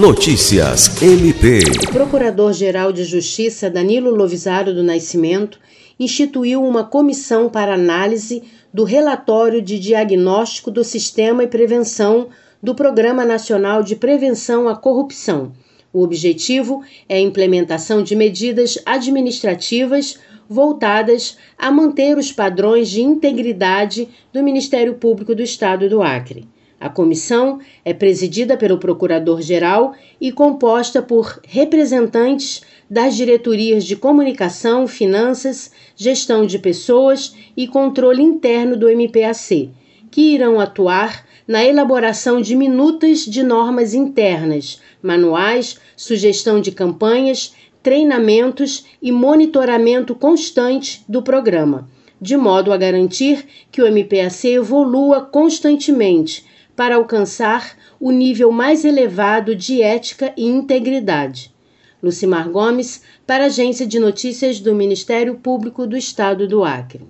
Notícias MP. O Procurador-Geral de Justiça Danilo Lovisaro do Nascimento instituiu uma comissão para análise do relatório de diagnóstico do sistema e prevenção do Programa Nacional de Prevenção à Corrupção. O objetivo é a implementação de medidas administrativas voltadas a manter os padrões de integridade do Ministério Público do Estado do Acre. A comissão é presidida pelo Procurador-Geral e composta por representantes das diretorias de comunicação, finanças, gestão de pessoas e controle interno do MPAC, que irão atuar na elaboração de minutas de normas internas, manuais, sugestão de campanhas, treinamentos e monitoramento constante do programa, de modo a garantir que o MPAC evolua constantemente para alcançar o nível mais elevado de ética e integridade. Lucimar Gomes, para a Agência de Notícias do Ministério Público do Estado do Acre.